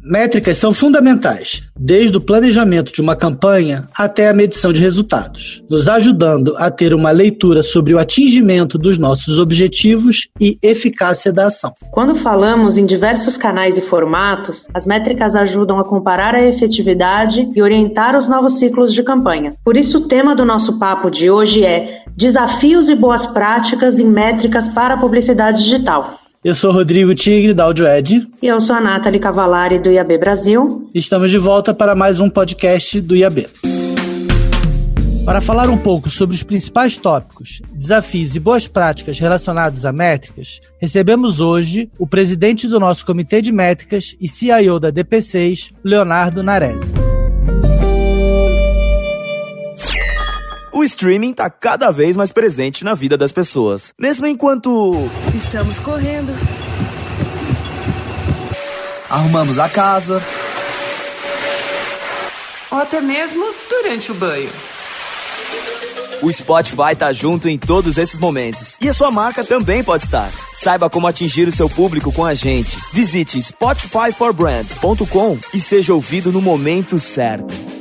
Métricas são fundamentais, desde o planejamento de uma campanha até a medição de resultados, nos ajudando a ter uma leitura sobre o atingimento dos nossos objetivos e eficácia da ação. Quando falamos em diversos canais e formatos, as métricas ajudam a comparar a efetividade e orientar os novos ciclos de campanha. Por isso, o tema do nosso papo de hoje é Desafios e boas práticas em métricas para a publicidade digital. Eu sou Rodrigo Tigre, da AudioEd. E eu sou a Nathalie Cavalari, do IAB Brasil. Estamos de volta para mais um podcast do IAB. Para falar um pouco sobre os principais tópicos, desafios e boas práticas relacionados a métricas, recebemos hoje o presidente do nosso Comitê de Métricas e CIO da DP6, Leonardo Narese. O streaming está cada vez mais presente na vida das pessoas. Mesmo enquanto. Estamos correndo. Arrumamos a casa. Ou até mesmo durante o banho. O Spotify tá junto em todos esses momentos. E a sua marca também pode estar. Saiba como atingir o seu público com a gente. Visite spotifyforbrands.com e seja ouvido no momento certo.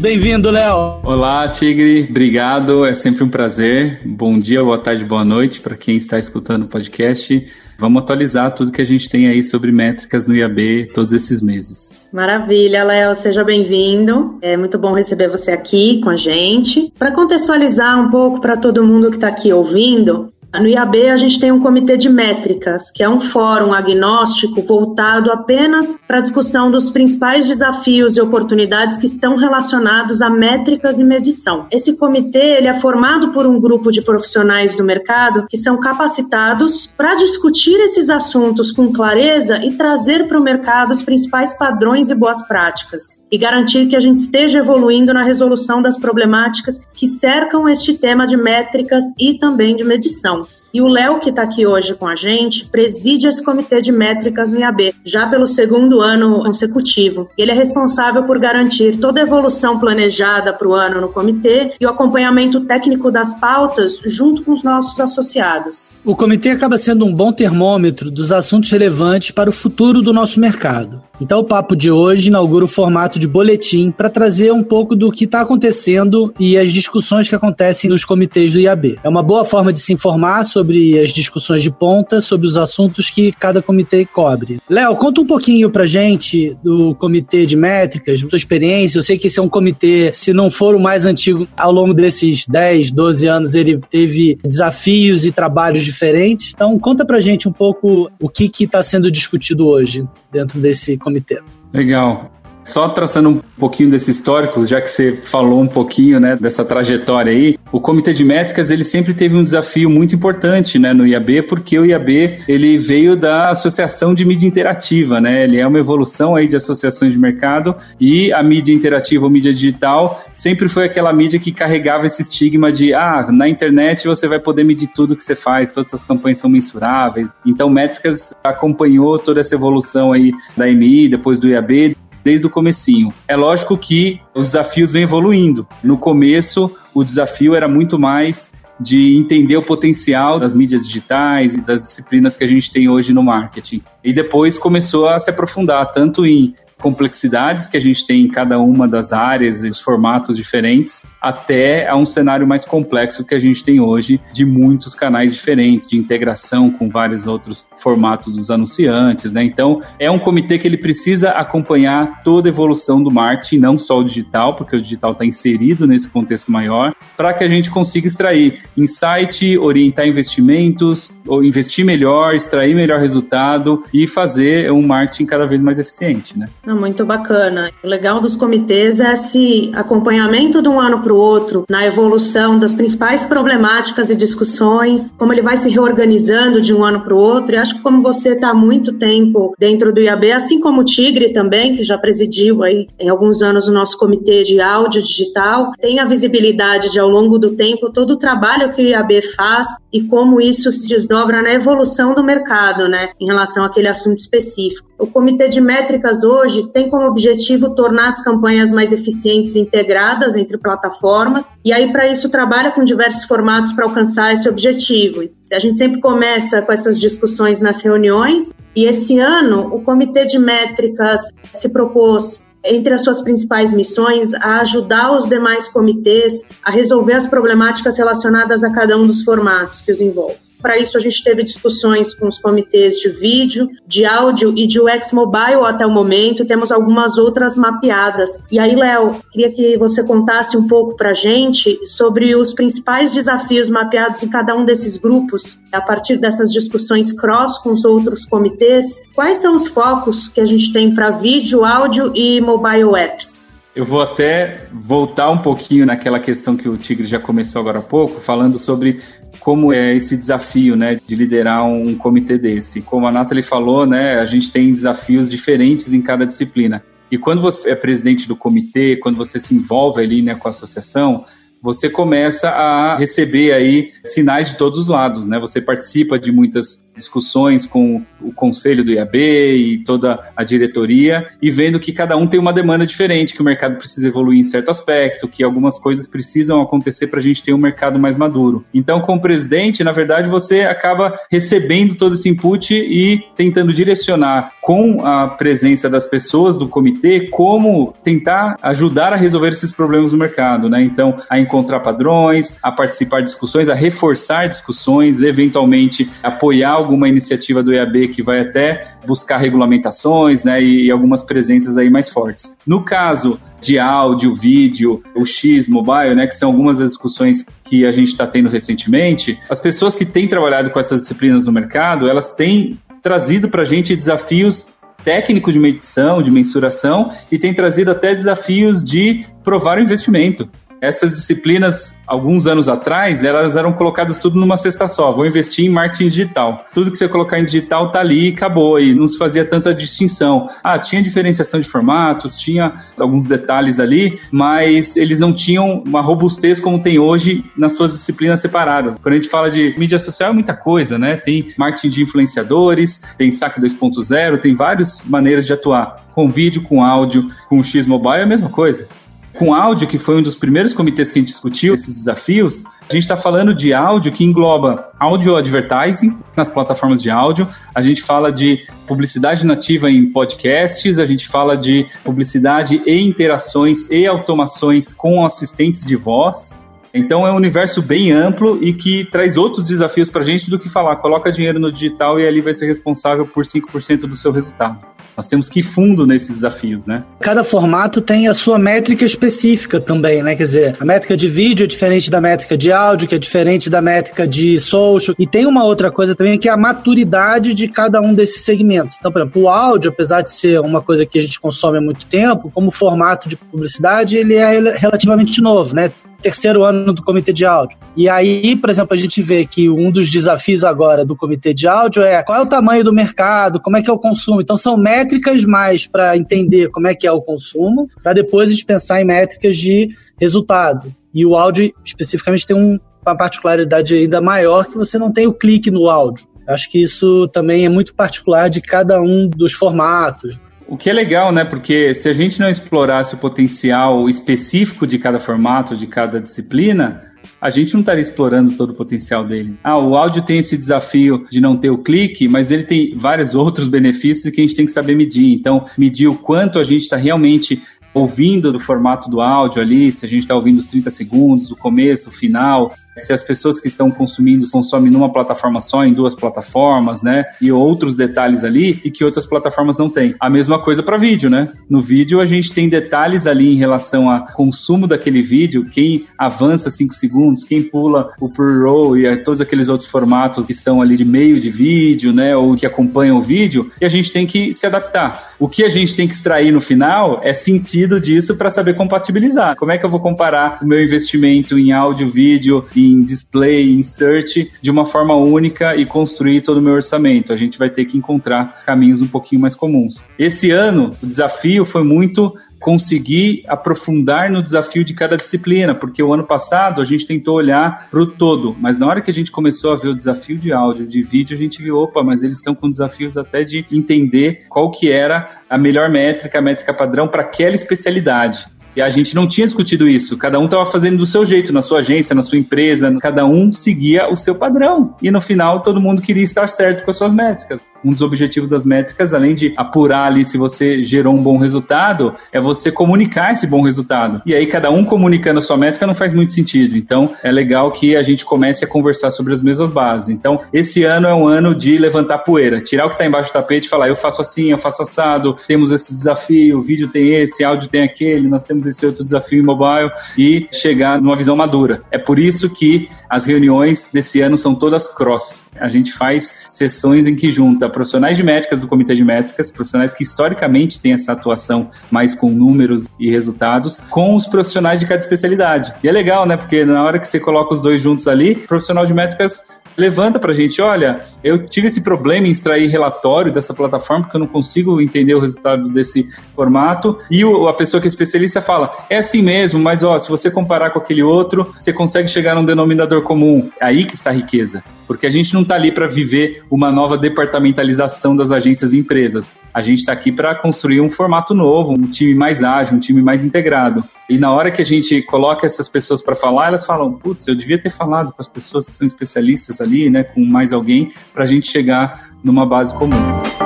Bem-vindo, Léo. Olá, Tigre. Obrigado. É sempre um prazer. Bom dia, boa tarde, boa noite para quem está escutando o podcast. Vamos atualizar tudo que a gente tem aí sobre métricas no IAB todos esses meses. Maravilha, Léo, seja bem-vindo. É muito bom receber você aqui com a gente. Para contextualizar um pouco para todo mundo que está aqui ouvindo, no IAB, a gente tem um comitê de métricas, que é um fórum agnóstico voltado apenas para a discussão dos principais desafios e oportunidades que estão relacionados a métricas e medição. Esse comitê ele é formado por um grupo de profissionais do mercado que são capacitados para discutir esses assuntos com clareza e trazer para o mercado os principais padrões e boas práticas e garantir que a gente esteja evoluindo na resolução das problemáticas que cercam este tema de métricas e também de medição. E o Léo, que está aqui hoje com a gente, preside esse comitê de métricas no IAB, já pelo segundo ano consecutivo. Ele é responsável por garantir toda a evolução planejada para o ano no comitê e o acompanhamento técnico das pautas junto com os nossos associados. O comitê acaba sendo um bom termômetro dos assuntos relevantes para o futuro do nosso mercado. Então, o papo de hoje inaugura o formato de boletim para trazer um pouco do que está acontecendo e as discussões que acontecem nos comitês do IAB. É uma boa forma de se informar sobre as discussões de ponta, sobre os assuntos que cada comitê cobre. Léo, conta um pouquinho para gente do comitê de métricas, sua experiência. Eu sei que esse é um comitê, se não for o mais antigo, ao longo desses 10, 12 anos, ele teve desafios e trabalhos diferentes. Então, conta para gente um pouco o que está sendo discutido hoje dentro desse comitê. Legal. Só traçando um pouquinho desse histórico, já que você falou um pouquinho né, dessa trajetória aí, o Comitê de Métricas ele sempre teve um desafio muito importante né, no IAB, porque o IAB ele veio da Associação de Mídia Interativa, né? Ele é uma evolução aí de associações de mercado e a mídia interativa ou mídia digital sempre foi aquela mídia que carregava esse estigma de ah, na internet você vai poder medir tudo que você faz, todas as campanhas são mensuráveis. Então, Métricas acompanhou toda essa evolução aí da EMI, depois do IAB, desde o comecinho. É lógico que os desafios vêm evoluindo. No começo, o desafio era muito mais de entender o potencial das mídias digitais e das disciplinas que a gente tem hoje no marketing. E depois começou a se aprofundar tanto em complexidades que a gente tem em cada uma das áreas os formatos diferentes, até a um cenário mais complexo que a gente tem hoje de muitos canais diferentes, de integração com vários outros formatos dos anunciantes, né? Então, é um comitê que ele precisa acompanhar toda a evolução do marketing, não só o digital, porque o digital está inserido nesse contexto maior, para que a gente consiga extrair insight, orientar investimentos, ou investir melhor, extrair melhor resultado e fazer um marketing cada vez mais eficiente, né? Muito bacana. O legal dos comitês é esse acompanhamento de um ano para o outro na evolução das principais problemáticas e discussões, como ele vai se reorganizando de um ano para o outro. E acho que como você está há muito tempo dentro do IAB, assim como o Tigre também, que já presidiu aí em alguns anos o nosso comitê de áudio digital, tem a visibilidade de ao longo do tempo todo o trabalho que o IAB faz e como isso se desdobra na evolução do mercado, né, em relação àquele assunto específico. O Comitê de Métricas hoje tem como objetivo tornar as campanhas mais eficientes e integradas entre plataformas, e aí para isso trabalha com diversos formatos para alcançar esse objetivo. A gente sempre começa com essas discussões nas reuniões, e esse ano o Comitê de Métricas se propôs entre as suas principais missões, a ajudar os demais comitês a resolver as problemáticas relacionadas a cada um dos formatos que os envolvem. Para isso, a gente teve discussões com os comitês de vídeo, de áudio e de UX Mobile até o momento. Temos algumas outras mapeadas. E aí, Léo, queria que você contasse um pouco para a gente sobre os principais desafios mapeados em cada um desses grupos, a partir dessas discussões cross com os outros comitês. Quais são os focos que a gente tem para vídeo, áudio e mobile apps? Eu vou até voltar um pouquinho naquela questão que o Tigre já começou agora há pouco, falando sobre como é esse desafio, né, de liderar um comitê desse. Como a Nathalie falou, né, a gente tem desafios diferentes em cada disciplina. E quando você é presidente do comitê, quando você se envolve ali, né, com a associação, você começa a receber aí sinais de todos os lados, né? Você participa de muitas discussões com o conselho do IAB e toda a diretoria e vendo que cada um tem uma demanda diferente, que o mercado precisa evoluir em certo aspecto, que algumas coisas precisam acontecer para a gente ter um mercado mais maduro. Então, como presidente, na verdade, você acaba recebendo todo esse input e tentando direcionar com a presença das pessoas do comitê como tentar ajudar a resolver esses problemas no mercado, né? Então, a encontrar padrões, a participar de discussões, a reforçar discussões, eventualmente apoiar alguma iniciativa do EAB que vai até buscar regulamentações, né, e algumas presenças aí mais fortes. No caso de áudio, vídeo, o X mobile, né, que são algumas das discussões que a gente está tendo recentemente, as pessoas que têm trabalhado com essas disciplinas no mercado, elas têm trazido para a gente desafios técnicos de medição, de mensuração, e têm trazido até desafios de provar o investimento essas disciplinas, alguns anos atrás, elas eram colocadas tudo numa cesta só. Vou investir em marketing digital. Tudo que você colocar em digital tá ali e acabou. E não se fazia tanta distinção. Ah, tinha diferenciação de formatos, tinha alguns detalhes ali, mas eles não tinham uma robustez como tem hoje nas suas disciplinas separadas. Quando a gente fala de mídia social, é muita coisa, né? Tem marketing de influenciadores, tem saque 2.0, tem várias maneiras de atuar. Com vídeo, com áudio, com o X Mobile é a mesma coisa. Com áudio, que foi um dos primeiros comitês que a gente discutiu esses desafios, a gente está falando de áudio que engloba áudio advertising nas plataformas de áudio, a gente fala de publicidade nativa em podcasts, a gente fala de publicidade e interações e automações com assistentes de voz. Então é um universo bem amplo e que traz outros desafios para a gente do que falar, coloca dinheiro no digital e ali vai ser responsável por 5% do seu resultado. Nós temos que ir fundo nesses desafios, né? Cada formato tem a sua métrica específica também, né? Quer dizer, a métrica de vídeo é diferente da métrica de áudio, que é diferente da métrica de social. E tem uma outra coisa também que é a maturidade de cada um desses segmentos. Então, por exemplo, o áudio, apesar de ser uma coisa que a gente consome há muito tempo, como formato de publicidade, ele é relativamente novo, né? Terceiro ano do comitê de áudio. E aí, por exemplo, a gente vê que um dos desafios agora do comitê de áudio é qual é o tamanho do mercado, como é que é o consumo. Então, são métricas mais para entender como é que é o consumo, para depois a gente pensar em métricas de resultado. E o áudio, especificamente, tem um, uma particularidade ainda maior que você não tem o clique no áudio. Acho que isso também é muito particular de cada um dos formatos. O que é legal, né? Porque se a gente não explorasse o potencial específico de cada formato, de cada disciplina, a gente não estaria explorando todo o potencial dele. Ah, o áudio tem esse desafio de não ter o clique, mas ele tem vários outros benefícios que a gente tem que saber medir. Então, medir o quanto a gente está realmente ouvindo do formato do áudio ali, se a gente está ouvindo os 30 segundos, o começo, o final, se as pessoas que estão consumindo consomem numa plataforma só, em duas plataformas, né? E outros detalhes ali e que outras plataformas não têm. A mesma coisa para vídeo, né? No vídeo a gente tem detalhes ali em relação a consumo daquele vídeo, quem avança 5 segundos, quem pula o pre-roll e todos aqueles outros formatos que estão ali de meio de vídeo, né? Ou que acompanham o vídeo, e a gente tem que se adaptar. O que a gente tem que extrair no final é sentido disso para saber compatibilizar. Como é que eu vou comparar o meu investimento em áudio, vídeo, em em display, em search, de uma forma única e construir todo o meu orçamento. A gente vai ter que encontrar caminhos um pouquinho mais comuns. Esse ano, o desafio foi muito conseguir aprofundar no desafio de cada disciplina, porque o ano passado a gente tentou olhar para o todo, mas na hora que a gente começou a ver o desafio de áudio, de vídeo, a gente viu, opa, mas eles estão com desafios até de entender qual que era a melhor métrica, a métrica padrão para aquela especialidade. E a gente não tinha discutido isso. Cada um estava fazendo do seu jeito, na sua agência, na sua empresa. Cada um seguia o seu padrão. E no final, todo mundo queria estar certo com as suas métricas um dos objetivos das métricas, além de apurar ali se você gerou um bom resultado, é você comunicar esse bom resultado. E aí, cada um comunicando a sua métrica não faz muito sentido. Então, é legal que a gente comece a conversar sobre as mesmas bases. Então, esse ano é um ano de levantar poeira, tirar o que está embaixo do tapete e falar: eu faço assim, eu faço assado, temos esse desafio, o vídeo tem esse, áudio tem aquele, nós temos esse outro desafio em mobile e chegar numa visão madura. É por isso que as reuniões desse ano são todas cross. A gente faz sessões em que junta profissionais de métricas do comitê de métricas, profissionais que historicamente têm essa atuação mais com números e resultados, com os profissionais de cada especialidade. E é legal, né? Porque na hora que você coloca os dois juntos ali, o profissional de métricas levanta para a gente, olha, eu tive esse problema em extrair relatório dessa plataforma porque eu não consigo entender o resultado desse formato, e o, a pessoa que é especialista fala, é assim mesmo, mas ó, se você comparar com aquele outro, você consegue chegar num denominador comum. É aí que está a riqueza, porque a gente não está ali para viver uma nova departamentalização das agências e empresas. A gente está aqui para construir um formato novo, um time mais ágil, um time mais integrado. E na hora que a gente coloca essas pessoas para falar, elas falam: putz, eu devia ter falado com as pessoas que são especialistas ali, né, com mais alguém, para a gente chegar numa base comum.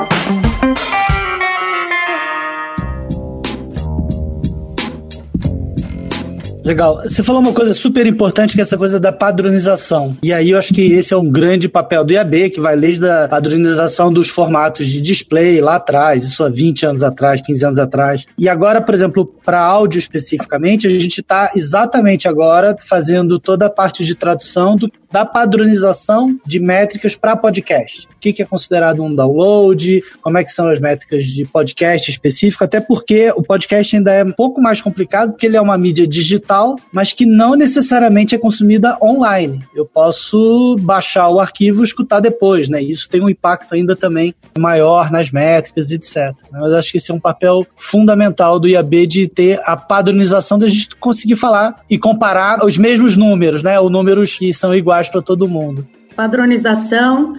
Legal. Você falou uma coisa super importante, que é essa coisa da padronização. E aí eu acho que esse é um grande papel do IAB, que vai desde a padronização dos formatos de display lá atrás, isso há 20 anos atrás, 15 anos atrás. E agora, por exemplo, para áudio especificamente, a gente está exatamente agora fazendo toda a parte de tradução do da padronização de métricas para podcast. O que é considerado um download, como é que são as métricas de podcast específico, até porque o podcast ainda é um pouco mais complicado, porque ele é uma mídia digital, mas que não necessariamente é consumida online. Eu posso baixar o arquivo e escutar depois, né? Isso tem um impacto ainda também maior nas métricas, etc. Mas acho que esse é um papel fundamental do IAB de ter a padronização da gente conseguir falar e comparar os mesmos números, né? Ou números que são iguais para todo mundo. Padronização,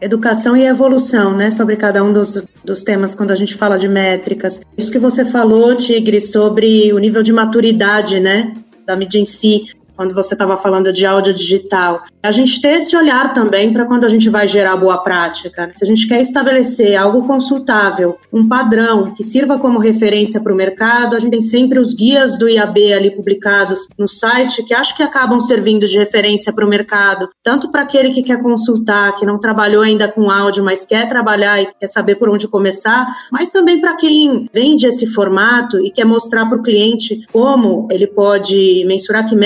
educação e evolução, né, sobre cada um dos, dos temas quando a gente fala de métricas. Isso que você falou, Tigre, sobre o nível de maturidade, né, da mídia em si, quando você estava falando de áudio digital. A gente ter esse olhar também para quando a gente vai gerar boa prática. Né? Se a gente quer estabelecer algo consultável, um padrão que sirva como referência para o mercado, a gente tem sempre os guias do IAB ali publicados no site que acho que acabam servindo de referência para o mercado, tanto para aquele que quer consultar, que não trabalhou ainda com áudio, mas quer trabalhar e quer saber por onde começar, mas também para quem vende esse formato e quer mostrar para o cliente como ele pode mensurar que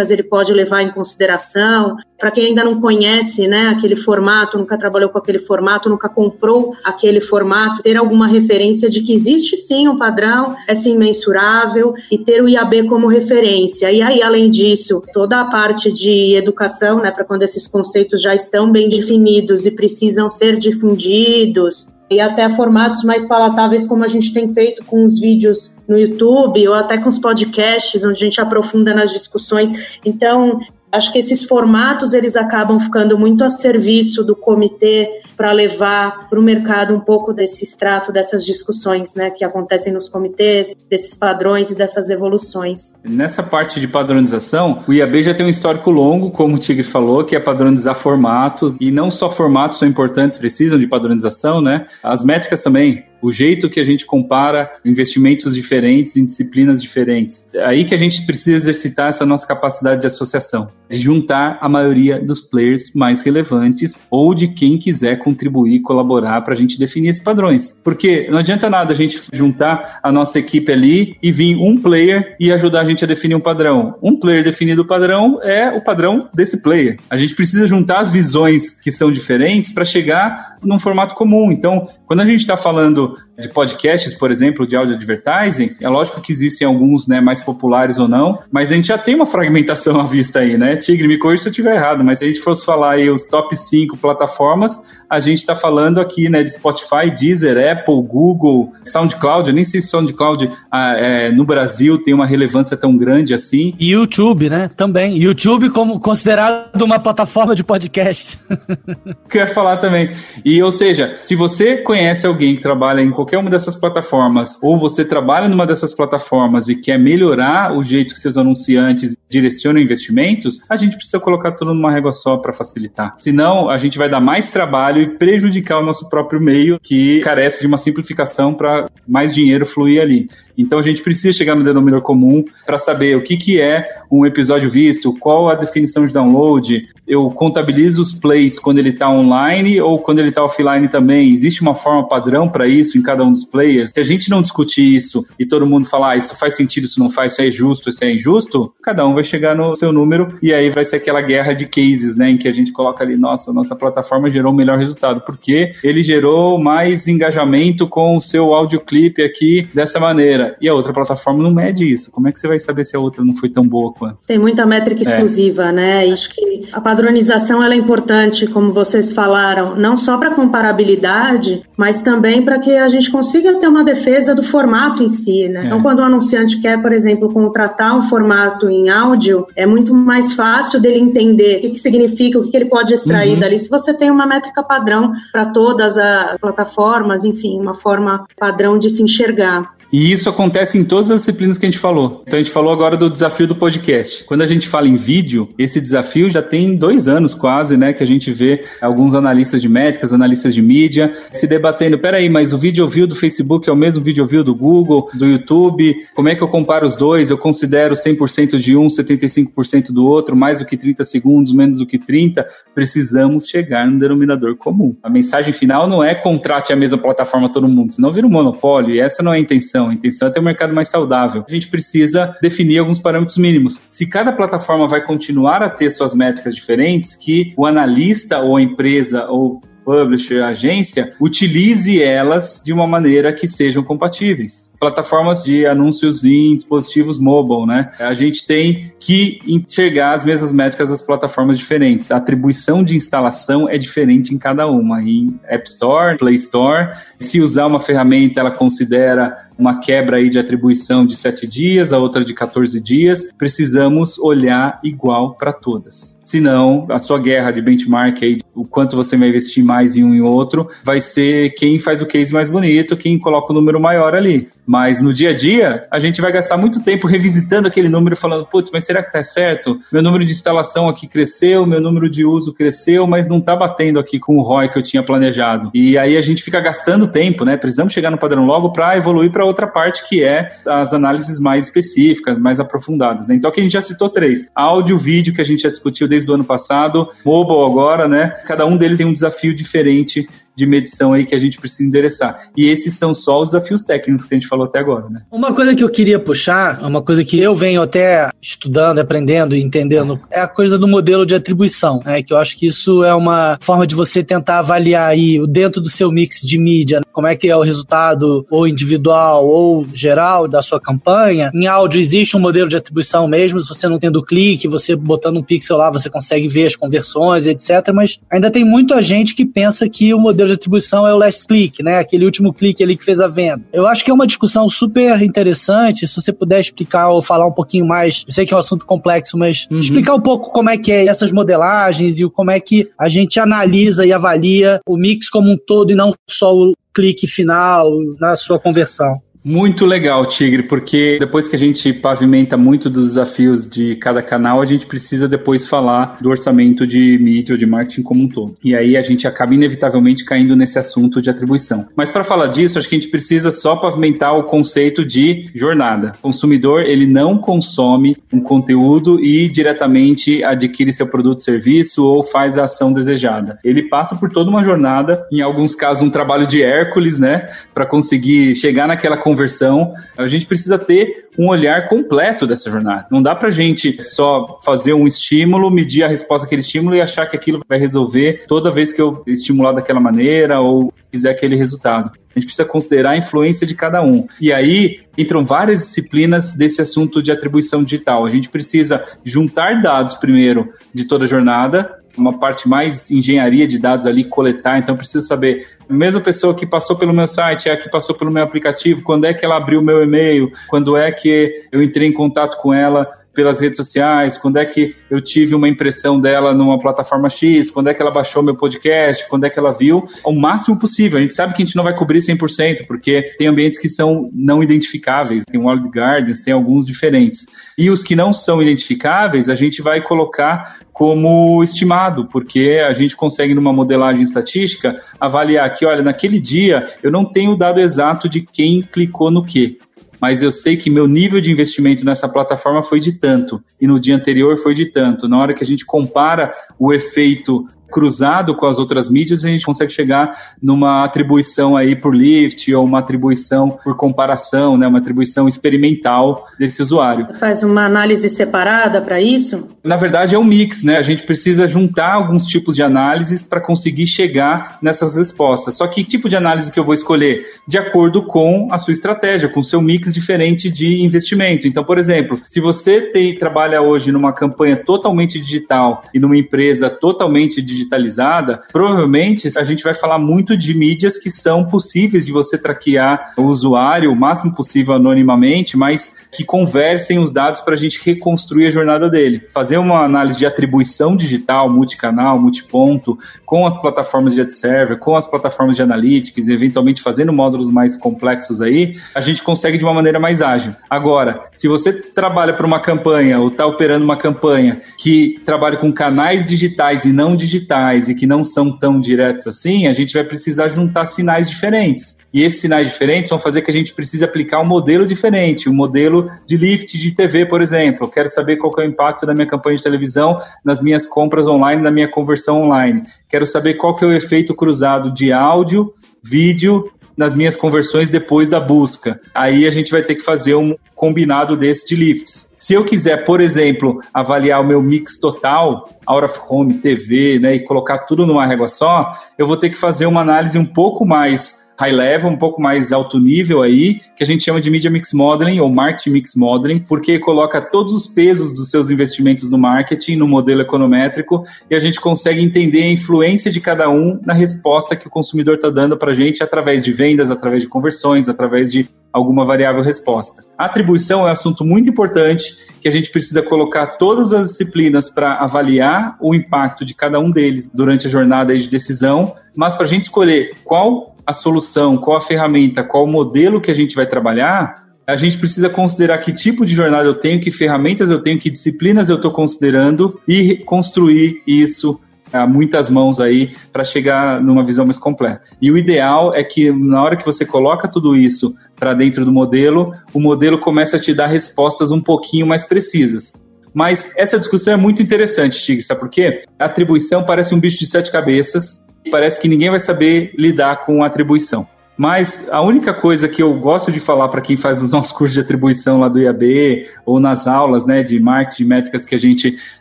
métricas ele pode levar em consideração. Para quem ainda não conhece né, aquele formato, nunca trabalhou com aquele formato, nunca comprou aquele formato, ter alguma referência de que existe sim um padrão, é sim mensurável e ter o IAB como referência. E aí, além disso, toda a parte de educação, né, para quando esses conceitos já estão bem definidos e precisam ser difundidos, e até formatos mais palatáveis, como a gente tem feito com os vídeos no YouTube ou até com os podcasts, onde a gente aprofunda nas discussões. Então, acho que esses formatos eles acabam ficando muito a serviço do comitê para levar para o mercado um pouco desse extrato dessas discussões né, que acontecem nos comitês, desses padrões e dessas evoluções. Nessa parte de padronização, o IAB já tem um histórico longo, como o Tigre falou, que é padronizar formatos, e não só formatos são importantes, precisam de padronização, né? As métricas também o jeito que a gente compara investimentos diferentes em disciplinas diferentes. É aí que a gente precisa exercitar essa nossa capacidade de associação, de juntar a maioria dos players mais relevantes ou de quem quiser contribuir, colaborar para a gente definir esses padrões. Porque não adianta nada a gente juntar a nossa equipe ali e vir um player e ajudar a gente a definir um padrão. Um player definido o padrão é o padrão desse player. A gente precisa juntar as visões que são diferentes para chegar num formato comum. Então, quando a gente está falando de podcasts, por exemplo, de áudio advertising, é lógico que existem alguns né, mais populares ou não, mas a gente já tem uma fragmentação à vista aí, né? Tigre, me corrija se eu estiver errado, mas se a gente fosse falar aí os top 5 plataformas, a gente está falando aqui né, de Spotify, Deezer, Apple, Google, SoundCloud. Eu nem sei se SoundCloud ah, é, no Brasil tem uma relevância tão grande assim. E YouTube, né? Também. YouTube como considerado uma plataforma de podcast. Quer falar também. E, ou seja, se você conhece alguém que trabalha em qualquer uma dessas plataformas, ou você trabalha numa dessas plataformas e quer melhorar o jeito que seus anunciantes direcionam investimentos, a gente precisa colocar tudo numa régua só para facilitar. Senão, a gente vai dar mais trabalho e prejudicar o nosso próprio meio, que carece de uma simplificação para mais dinheiro fluir ali. Então a gente precisa chegar no denominador comum para saber o que, que é um episódio visto, qual a definição de download, eu contabilizo os plays quando ele está online ou quando ele está offline também. Existe uma forma padrão para isso em cada um dos players? Se a gente não discutir isso e todo mundo falar ah, isso faz sentido, isso não faz, isso é justo, isso é injusto, cada um vai chegar no seu número e aí vai ser aquela guerra de cases, né, em que a gente coloca ali, nossa, nossa plataforma gerou o melhor resultado, porque ele gerou mais engajamento com o seu audioclip aqui dessa maneira e a outra plataforma não mede isso. Como é que você vai saber se a outra não foi tão boa quanto? Tem muita métrica é. exclusiva, é. né? Acho que a padronização ela é importante, como vocês falaram, não só para comparabilidade, mas também para que a gente consiga ter uma defesa do formato em si, né? É. Então, quando o anunciante quer, por exemplo, contratar um formato em áudio, é muito mais fácil dele entender o que, que significa, o que, que ele pode extrair uhum. dali. Se você tem uma métrica padrão para todas as plataformas, enfim, uma forma padrão de se enxergar. E isso acontece em todas as disciplinas que a gente falou. Então a gente falou agora do desafio do podcast. Quando a gente fala em vídeo, esse desafio já tem dois anos quase, né? Que a gente vê alguns analistas de métricas, analistas de mídia, se debatendo: peraí, mas o vídeo view do Facebook é o mesmo vídeo view do Google, do YouTube? Como é que eu comparo os dois? Eu considero 100% de um, 75% do outro, mais do que 30 segundos, menos do que 30. Precisamos chegar no denominador comum. A mensagem final não é contrate a mesma plataforma todo mundo, senão vira um monopólio, e essa não é a intenção intenção. A intenção é ter um mercado mais saudável. A gente precisa definir alguns parâmetros mínimos. Se cada plataforma vai continuar a ter suas métricas diferentes, que o analista ou a empresa ou publisher, agência, utilize elas de uma maneira que sejam compatíveis. Plataformas de anúncios em dispositivos mobile, né? A gente tem que enxergar as mesmas métricas das plataformas diferentes. A atribuição de instalação é diferente em cada uma. Em App Store, Play Store, se usar uma ferramenta, ela considera uma quebra aí de atribuição de 7 dias, a outra de 14 dias. Precisamos olhar igual para todas. Senão, a sua guerra de benchmark aí, o quanto você vai investir mais em um e outro, vai ser quem faz o case mais bonito, quem coloca o número maior ali. Mas no dia a dia, a gente vai gastar muito tempo revisitando aquele número, falando, putz, mas será que tá certo? Meu número de instalação aqui cresceu, meu número de uso cresceu, mas não tá batendo aqui com o ROI que eu tinha planejado. E aí a gente fica gastando tempo, né? Precisamos chegar no padrão logo para evoluir para outra parte que é as análises mais específicas, mais aprofundadas. Né? Então aqui a gente já citou três: áudio, vídeo que a gente já discutiu desde o ano passado, mobile agora, né? Cada um deles tem um desafio diferente de medição aí que a gente precisa endereçar. E esses são só os desafios técnicos que a gente falou até agora, né? Uma coisa que eu queria puxar, uma coisa que eu venho até estudando, aprendendo e entendendo, é a coisa do modelo de atribuição, né? Que eu acho que isso é uma forma de você tentar avaliar aí dentro do seu mix de mídia, né? como é que é o resultado ou individual ou geral da sua campanha. Em áudio existe um modelo de atribuição mesmo, se você não tendo clique, você botando um pixel lá, você consegue ver as conversões, etc. Mas ainda tem muita gente que pensa que o modelo de atribuição é o last click, né? Aquele último clique ali que fez a venda. Eu acho que é uma discussão super interessante. Se você puder explicar ou falar um pouquinho mais, eu sei que é um assunto complexo, mas uhum. explicar um pouco como é que é essas modelagens e como é que a gente analisa e avalia o mix como um todo e não só o clique final na sua conversão. Muito legal, Tigre, porque depois que a gente pavimenta muito dos desafios de cada canal, a gente precisa depois falar do orçamento de mídia ou de marketing como um todo. E aí a gente acaba inevitavelmente caindo nesse assunto de atribuição. Mas para falar disso, acho que a gente precisa só pavimentar o conceito de jornada. O consumidor, ele não consome um conteúdo e diretamente adquire seu produto serviço ou faz a ação desejada. Ele passa por toda uma jornada, em alguns casos um trabalho de Hércules, né, para conseguir chegar naquela conversão. A gente precisa ter um olhar completo dessa jornada. Não dá para gente só fazer um estímulo, medir a resposta daquele estímulo e achar que aquilo vai resolver toda vez que eu estimular daquela maneira ou fizer aquele resultado. A gente precisa considerar a influência de cada um. E aí entram várias disciplinas desse assunto de atribuição digital. A gente precisa juntar dados primeiro de toda a jornada, uma parte mais engenharia de dados ali, coletar. Então, preciso saber, a mesma pessoa que passou pelo meu site, é a que passou pelo meu aplicativo, quando é que ela abriu meu e-mail, quando é que eu entrei em contato com ela pelas redes sociais, quando é que eu tive uma impressão dela numa plataforma X, quando é que ela baixou meu podcast, quando é que ela viu, o máximo possível. A gente sabe que a gente não vai cobrir 100%, porque tem ambientes que são não identificáveis, tem walled gardens, tem alguns diferentes. E os que não são identificáveis, a gente vai colocar como estimado, porque a gente consegue, numa modelagem estatística, avaliar que, olha, naquele dia eu não tenho o dado exato de quem clicou no quê mas eu sei que meu nível de investimento nessa plataforma foi de tanto, e no dia anterior foi de tanto. Na hora que a gente compara o efeito cruzado com as outras mídias, a gente consegue chegar numa atribuição aí por lift ou uma atribuição por comparação, né, uma atribuição experimental desse usuário. Faz uma análise separada para isso? Na verdade é um mix, né? A gente precisa juntar alguns tipos de análises para conseguir chegar nessas respostas. Só que tipo de análise que eu vou escolher? De acordo com a sua estratégia, com o seu mix diferente de investimento. Então, por exemplo, se você tem, trabalha hoje numa campanha totalmente digital e numa empresa totalmente digital, digitalizada, provavelmente a gente vai falar muito de mídias que são possíveis de você traquear o usuário o máximo possível anonimamente, mas que conversem os dados para a gente reconstruir a jornada dele. Fazer uma análise de atribuição digital, multicanal, multiponto, com as plataformas de ad server, com as plataformas de analytics, eventualmente fazendo módulos mais complexos aí, a gente consegue de uma maneira mais ágil. Agora, se você trabalha para uma campanha ou está operando uma campanha que trabalha com canais digitais e não digitais, digitais e que não são tão diretos assim, a gente vai precisar juntar sinais diferentes. E esses sinais diferentes vão fazer que a gente precise aplicar um modelo diferente, um modelo de lift de TV, por exemplo. Eu quero saber qual é o impacto da minha campanha de televisão nas minhas compras online, na minha conversão online. Quero saber qual que é o efeito cruzado de áudio, vídeo nas minhas conversões depois da busca. Aí a gente vai ter que fazer um combinado desse de lifts. Se eu quiser, por exemplo, avaliar o meu mix total, out of home, TV, né, e colocar tudo numa régua só, eu vou ter que fazer uma análise um pouco mais high level, um pouco mais alto nível aí, que a gente chama de Media Mix Modeling ou Marketing Mix Modeling, porque coloca todos os pesos dos seus investimentos no marketing, no modelo econométrico, e a gente consegue entender a influência de cada um na resposta que o consumidor está dando para a gente através de vendas, através de conversões, através de alguma variável resposta. A atribuição é um assunto muito importante que a gente precisa colocar todas as disciplinas para avaliar o impacto de cada um deles durante a jornada de decisão, mas para a gente escolher qual a solução, qual a ferramenta, qual o modelo que a gente vai trabalhar, a gente precisa considerar que tipo de jornada eu tenho, que ferramentas eu tenho, que disciplinas eu estou considerando e construir isso a muitas mãos aí para chegar numa visão mais completa. E o ideal é que na hora que você coloca tudo isso para dentro do modelo, o modelo começa a te dar respostas um pouquinho mais precisas. Mas essa discussão é muito interessante, Tigre, sabe por quê? A atribuição parece um bicho de sete cabeças parece que ninguém vai saber lidar com atribuição. Mas a única coisa que eu gosto de falar para quem faz os nossos cursos de atribuição lá do IAB ou nas aulas né, de marketing, de métricas que a gente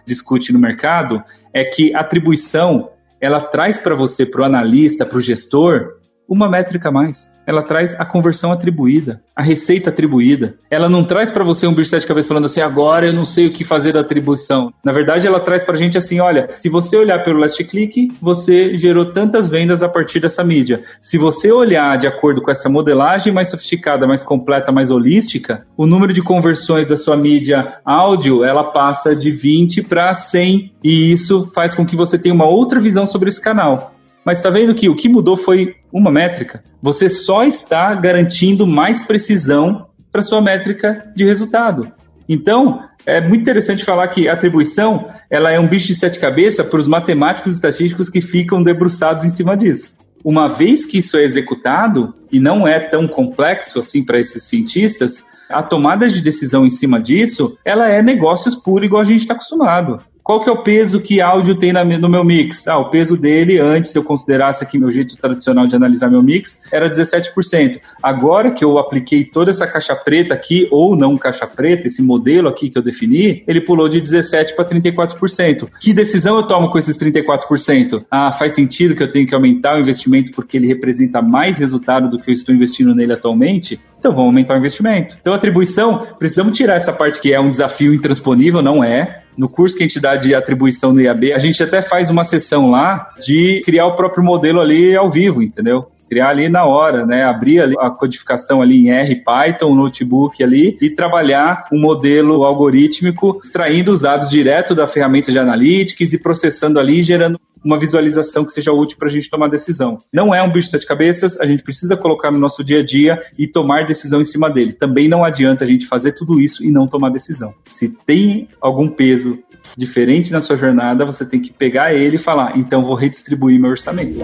discute no mercado, é que atribuição ela traz para você, para o analista, para o gestor, uma métrica a mais. Ela traz a conversão atribuída, a receita atribuída. Ela não traz para você um bicho de sete cabeças falando assim, agora eu não sei o que fazer da atribuição. Na verdade, ela traz para a gente assim, olha, se você olhar pelo last click, você gerou tantas vendas a partir dessa mídia. Se você olhar de acordo com essa modelagem mais sofisticada, mais completa, mais holística, o número de conversões da sua mídia áudio, ela passa de 20 para 100 e isso faz com que você tenha uma outra visão sobre esse canal. Mas está vendo que o que mudou foi uma métrica. Você só está garantindo mais precisão para sua métrica de resultado. Então, é muito interessante falar que atribuição ela é um bicho de sete cabeças para os matemáticos e estatísticos que ficam debruçados em cima disso. Uma vez que isso é executado, e não é tão complexo assim para esses cientistas, a tomada de decisão em cima disso, ela é negócios puro igual a gente está acostumado qual que é o peso que áudio tem na, no meu mix? Ah, o peso dele, antes eu considerasse aqui meu jeito tradicional de analisar meu mix, era 17%. Agora que eu apliquei toda essa caixa preta aqui, ou não caixa preta, esse modelo aqui que eu defini, ele pulou de 17% para 34%. Que decisão eu tomo com esses 34%? Ah, faz sentido que eu tenho que aumentar o investimento porque ele representa mais resultado do que eu estou investindo nele atualmente? Então vamos aumentar o investimento. Então, atribuição, precisamos tirar essa parte que é um desafio intransponível, não é. No curso que a gente dá de atribuição no IAB, a gente até faz uma sessão lá de criar o próprio modelo ali ao vivo, entendeu? criar ali na hora, né? Abrir ali a codificação ali em R, Python, notebook ali e trabalhar um modelo algorítmico, extraindo os dados direto da ferramenta de analytics e processando ali, gerando uma visualização que seja útil para a gente tomar decisão. Não é um bicho de sete cabeças, a gente precisa colocar no nosso dia a dia e tomar decisão em cima dele. Também não adianta a gente fazer tudo isso e não tomar decisão. Se tem algum peso diferente na sua jornada, você tem que pegar ele e falar: então vou redistribuir meu orçamento.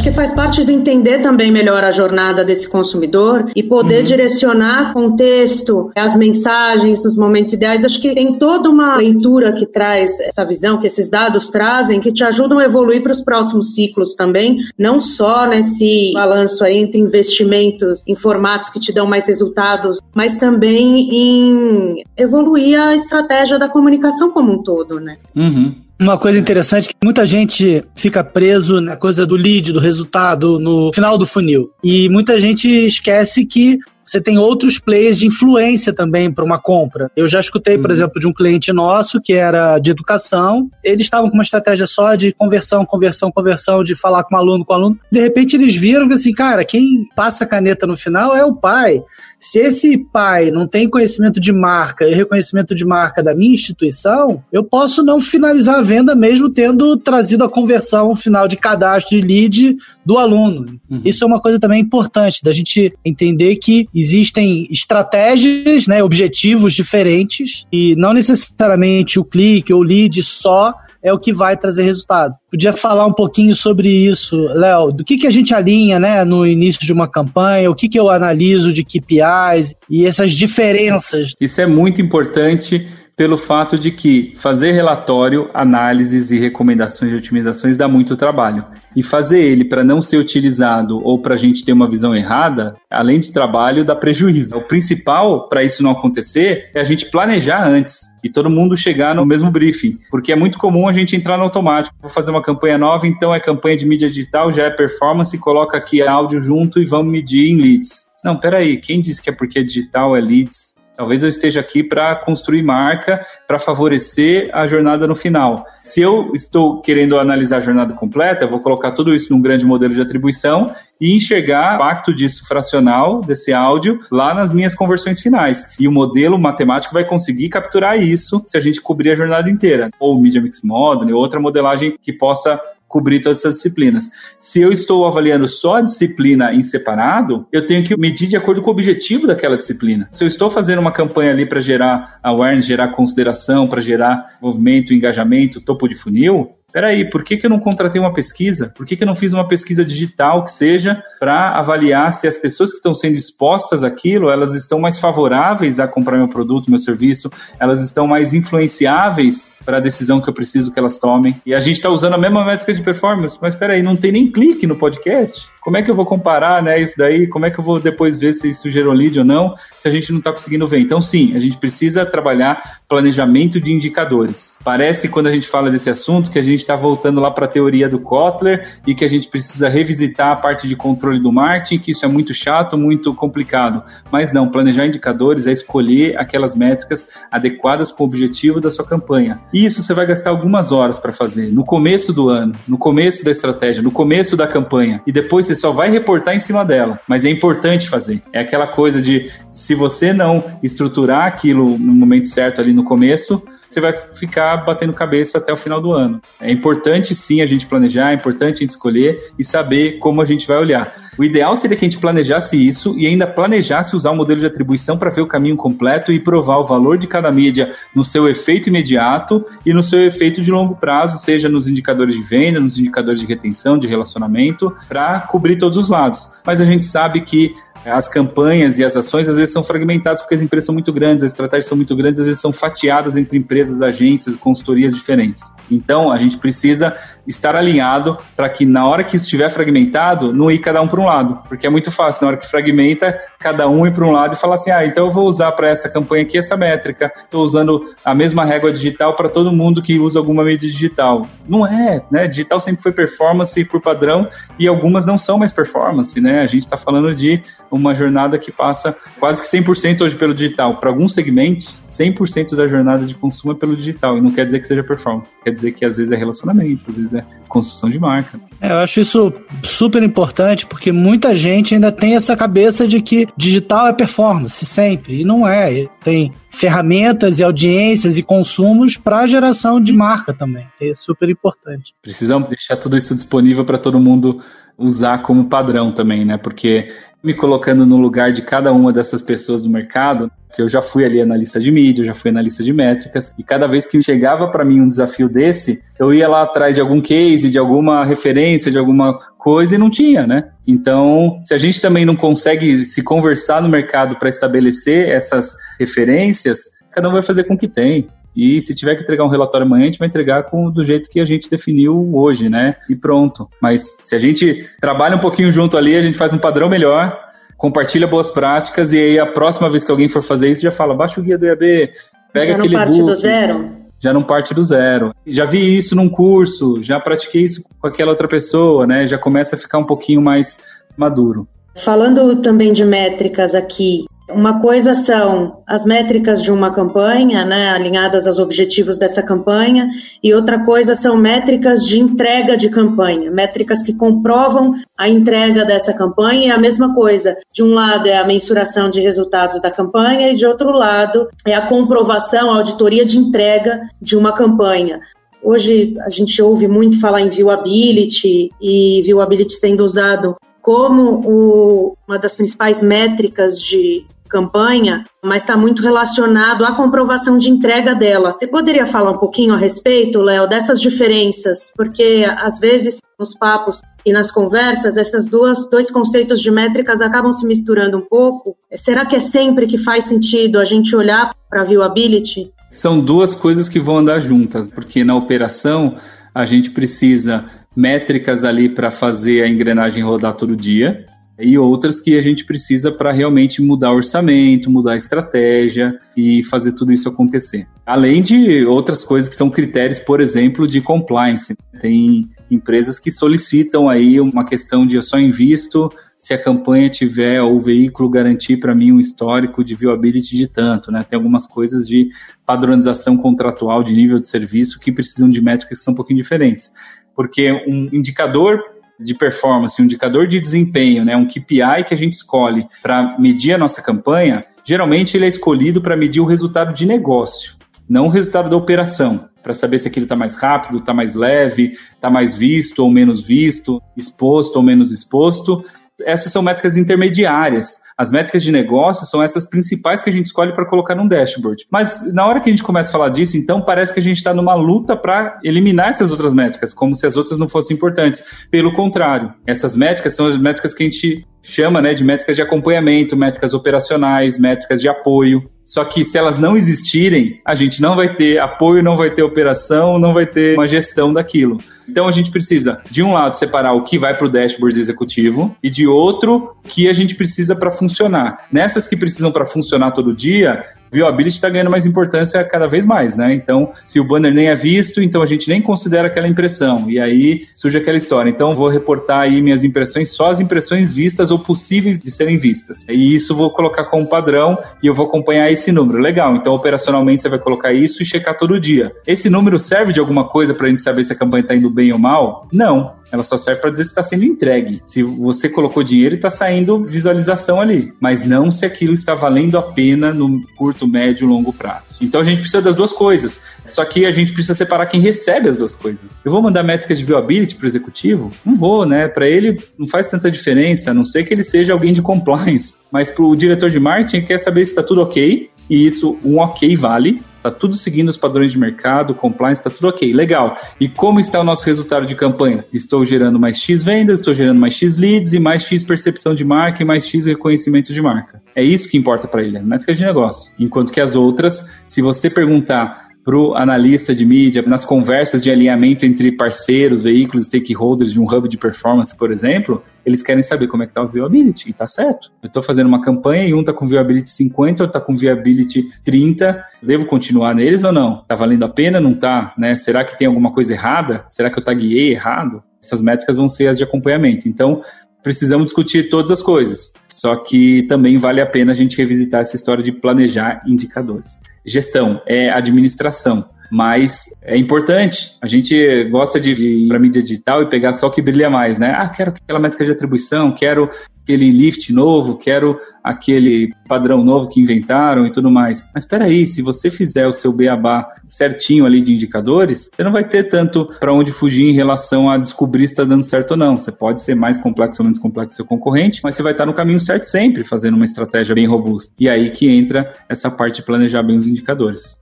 Acho que faz parte de entender também melhor a jornada desse consumidor e poder uhum. direcionar contexto, as mensagens nos momentos ideais. Acho que tem toda uma leitura que traz essa visão, que esses dados trazem, que te ajudam a evoluir para os próximos ciclos também, não só nesse balanço aí entre investimentos em formatos que te dão mais resultados, mas também em evoluir a estratégia da comunicação como um todo, né? Uhum. Uma coisa interessante é que muita gente fica preso na coisa do lead, do resultado, no final do funil. E muita gente esquece que você tem outros players de influência também para uma compra. Eu já escutei, por uhum. exemplo, de um cliente nosso que era de educação. Eles estavam com uma estratégia só de conversão, conversão, conversão, de falar com o aluno, com o aluno. De repente eles viram que assim, cara, quem passa a caneta no final é o pai. Se esse pai não tem conhecimento de marca e reconhecimento de marca da minha instituição, eu posso não finalizar a venda mesmo tendo trazido a conversão final de cadastro de lead do aluno. Uhum. Isso é uma coisa também importante da gente entender que existem estratégias, né, objetivos diferentes e não necessariamente o clique ou o lead só é o que vai trazer resultado. Podia falar um pouquinho sobre isso, Léo, do que, que a gente alinha né, no início de uma campanha, o que, que eu analiso de KPIs e essas diferenças. Isso é muito importante pelo fato de que fazer relatório, análises e recomendações de otimizações dá muito trabalho. E fazer ele para não ser utilizado ou para a gente ter uma visão errada, além de trabalho, dá prejuízo. O principal para isso não acontecer é a gente planejar antes e todo mundo chegar no mesmo briefing, porque é muito comum a gente entrar no automático. Vou fazer uma campanha nova, então é campanha de mídia digital, já é performance, coloca aqui áudio junto e vamos medir em leads. Não, peraí, quem disse que é porque digital é leads? Talvez eu esteja aqui para construir marca, para favorecer a jornada no final. Se eu estou querendo analisar a jornada completa, eu vou colocar tudo isso num grande modelo de atribuição e enxergar o impacto disso fracional, desse áudio, lá nas minhas conversões finais. E o modelo matemático vai conseguir capturar isso se a gente cobrir a jornada inteira. Ou Media Mix Model, ou outra modelagem que possa cobrir todas essas disciplinas. Se eu estou avaliando só a disciplina em separado, eu tenho que medir de acordo com o objetivo daquela disciplina. Se eu estou fazendo uma campanha ali para gerar awareness, gerar consideração, para gerar envolvimento, engajamento, topo de funil, peraí, por que, que eu não contratei uma pesquisa? Por que, que eu não fiz uma pesquisa digital que seja para avaliar se as pessoas que estão sendo expostas àquilo, elas estão mais favoráveis a comprar meu produto, meu serviço, elas estão mais influenciáveis para a decisão que eu preciso que elas tomem. E a gente está usando a mesma métrica de performance, mas peraí, não tem nem clique no podcast? Como é que eu vou comparar né, isso daí? Como é que eu vou depois ver se isso gerou lead ou não, se a gente não está conseguindo ver? Então, sim, a gente precisa trabalhar planejamento de indicadores. Parece, quando a gente fala desse assunto, que a gente está voltando lá para a teoria do Kotler e que a gente precisa revisitar a parte de controle do marketing, que isso é muito chato, muito complicado. Mas não, planejar indicadores é escolher aquelas métricas adequadas com o objetivo da sua campanha. E isso você vai gastar algumas horas para fazer, no começo do ano, no começo da estratégia, no começo da campanha. E depois você só vai reportar em cima dela. Mas é importante fazer. É aquela coisa de se você não estruturar aquilo no momento certo ali no começo, você vai ficar batendo cabeça até o final do ano. É importante sim a gente planejar, é importante a gente escolher e saber como a gente vai olhar. O ideal seria que a gente planejasse isso e ainda planejasse usar o modelo de atribuição para ver o caminho completo e provar o valor de cada mídia no seu efeito imediato e no seu efeito de longo prazo, seja nos indicadores de venda, nos indicadores de retenção, de relacionamento, para cobrir todos os lados. Mas a gente sabe que as campanhas e as ações às vezes são fragmentadas porque as empresas são muito grandes, as estratégias são muito grandes, às vezes são fatiadas entre empresas, agências, consultorias diferentes. Então, a gente precisa estar alinhado para que na hora que estiver fragmentado, não ir cada um para um lado, porque é muito fácil, na hora que fragmenta, cada um ir para um lado e falar assim: "Ah, então eu vou usar para essa campanha aqui essa métrica, estou usando a mesma régua digital para todo mundo que usa alguma mídia digital". Não é, né? Digital sempre foi performance por padrão e algumas não são mais performance, né? A gente está falando de uma jornada que passa quase que 100% hoje pelo digital. Para alguns segmentos, 100% da jornada de consumo é pelo digital. E não quer dizer que seja performance. Quer dizer que às vezes é relacionamento, às vezes é construção de marca. É, eu acho isso super importante porque muita gente ainda tem essa cabeça de que digital é performance, sempre. E não é. Tem ferramentas e audiências e consumos para geração de marca também. É super importante. Precisamos deixar tudo isso disponível para todo mundo usar como padrão também, né? Porque me colocando no lugar de cada uma dessas pessoas do mercado, que eu já fui ali analista de mídia, eu já fui analista de métricas, e cada vez que chegava para mim um desafio desse, eu ia lá atrás de algum case, de alguma referência, de alguma coisa e não tinha, né? Então, se a gente também não consegue se conversar no mercado para estabelecer essas referências, cada um vai fazer com o que tem. E se tiver que entregar um relatório amanhã, a gente vai entregar com, do jeito que a gente definiu hoje, né? E pronto. Mas se a gente trabalha um pouquinho junto ali, a gente faz um padrão melhor, compartilha boas práticas, e aí a próxima vez que alguém for fazer isso, já fala, baixa o guia do IAB, pega já aquele não parte book, do zero? Já não parte do zero. Já vi isso num curso, já pratiquei isso com aquela outra pessoa, né? Já começa a ficar um pouquinho mais maduro. Falando também de métricas aqui, uma coisa são as métricas de uma campanha, né, alinhadas aos objetivos dessa campanha, e outra coisa são métricas de entrega de campanha, métricas que comprovam a entrega dessa campanha. E a mesma coisa, de um lado é a mensuração de resultados da campanha e de outro lado é a comprovação, a auditoria de entrega de uma campanha. Hoje a gente ouve muito falar em viewability e viewability sendo usado como o, uma das principais métricas de campanha, mas está muito relacionado à comprovação de entrega dela. Você poderia falar um pouquinho a respeito, Léo, dessas diferenças? Porque às vezes nos papos e nas conversas, duas dois conceitos de métricas acabam se misturando um pouco. Será que é sempre que faz sentido a gente olhar para a viewability? São duas coisas que vão andar juntas, porque na operação a gente precisa métricas ali para fazer a engrenagem rodar todo dia e outras que a gente precisa para realmente mudar o orçamento, mudar a estratégia e fazer tudo isso acontecer. Além de outras coisas que são critérios, por exemplo, de compliance. Tem empresas que solicitam aí uma questão de eu só invisto se a campanha tiver ou o veículo garantir para mim um histórico de viewability de tanto, né? Tem algumas coisas de padronização contratual de nível de serviço que precisam de métricas que são um pouquinho diferentes. Porque um indicador de performance, um indicador de desempenho, né, um KPI que a gente escolhe para medir a nossa campanha, geralmente ele é escolhido para medir o resultado de negócio, não o resultado da operação, para saber se aquilo está mais rápido, está mais leve, está mais visto ou menos visto, exposto ou menos exposto. Essas são métricas intermediárias as métricas de negócio são essas principais que a gente escolhe para colocar num dashboard. Mas na hora que a gente começa a falar disso, então parece que a gente está numa luta para eliminar essas outras métricas, como se as outras não fossem importantes. Pelo contrário, essas métricas são as métricas que a gente chama né, de métricas de acompanhamento, métricas operacionais, métricas de apoio. Só que se elas não existirem, a gente não vai ter apoio, não vai ter operação, não vai ter uma gestão daquilo. Então a gente precisa, de um lado, separar o que vai para o dashboard executivo e de outro, que a gente precisa para funcionar. Nessas que precisam para funcionar todo dia, viewability está ganhando mais importância cada vez mais, né? Então, se o banner nem é visto, então a gente nem considera aquela impressão. E aí surge aquela história. Então, vou reportar aí minhas impressões, só as impressões vistas ou possíveis de serem vistas. E isso vou colocar como padrão e eu vou acompanhar esse número. Legal. Então, operacionalmente, você vai colocar isso e checar todo dia. Esse número serve de alguma coisa para a gente saber se a campanha está indo bem ou mal? Não. Ela só serve para dizer se está sendo entregue. Se você colocou dinheiro, está saindo visualização ali, mas não se aquilo está valendo a pena no curto, médio e longo prazo. Então a gente precisa das duas coisas. Só que a gente precisa separar quem recebe as duas coisas. Eu vou mandar métricas de viewability para o executivo? Não vou, né? Para ele não faz tanta diferença, a não ser que ele seja alguém de compliance. Mas para o diretor de marketing, quer saber se está tudo ok, e isso, um ok vale, Tá tudo seguindo os padrões de mercado, compliance, tá tudo ok, legal. E como está o nosso resultado de campanha? Estou gerando mais X vendas, estou gerando mais X leads e mais X percepção de marca e mais X reconhecimento de marca. É isso que importa para ele, é métrica de negócio. Enquanto que as outras, se você perguntar para o analista de mídia, nas conversas de alinhamento entre parceiros, veículos, stakeholders de um hub de performance, por exemplo, eles querem saber como é que está o viewability, e está certo. Eu estou fazendo uma campanha e um está com viewability 50, outro está com viewability 30, devo continuar neles ou não? Está valendo a pena, não está? Né? Será que tem alguma coisa errada? Será que eu taguei errado? Essas métricas vão ser as de acompanhamento. Então, precisamos discutir todas as coisas. Só que também vale a pena a gente revisitar essa história de planejar indicadores gestão, é administração. Mas é importante. A gente gosta de ir para mídia digital e pegar só o que brilha mais, né? Ah, quero aquela métrica de atribuição, quero aquele lift novo, quero aquele padrão novo que inventaram e tudo mais. Mas espera aí, se você fizer o seu beabá certinho ali de indicadores, você não vai ter tanto para onde fugir em relação a descobrir se está dando certo ou não. Você pode ser mais complexo ou menos complexo seu concorrente, mas você vai estar no caminho certo sempre, fazendo uma estratégia bem robusta. E aí que entra essa parte de planejar bem os indicadores.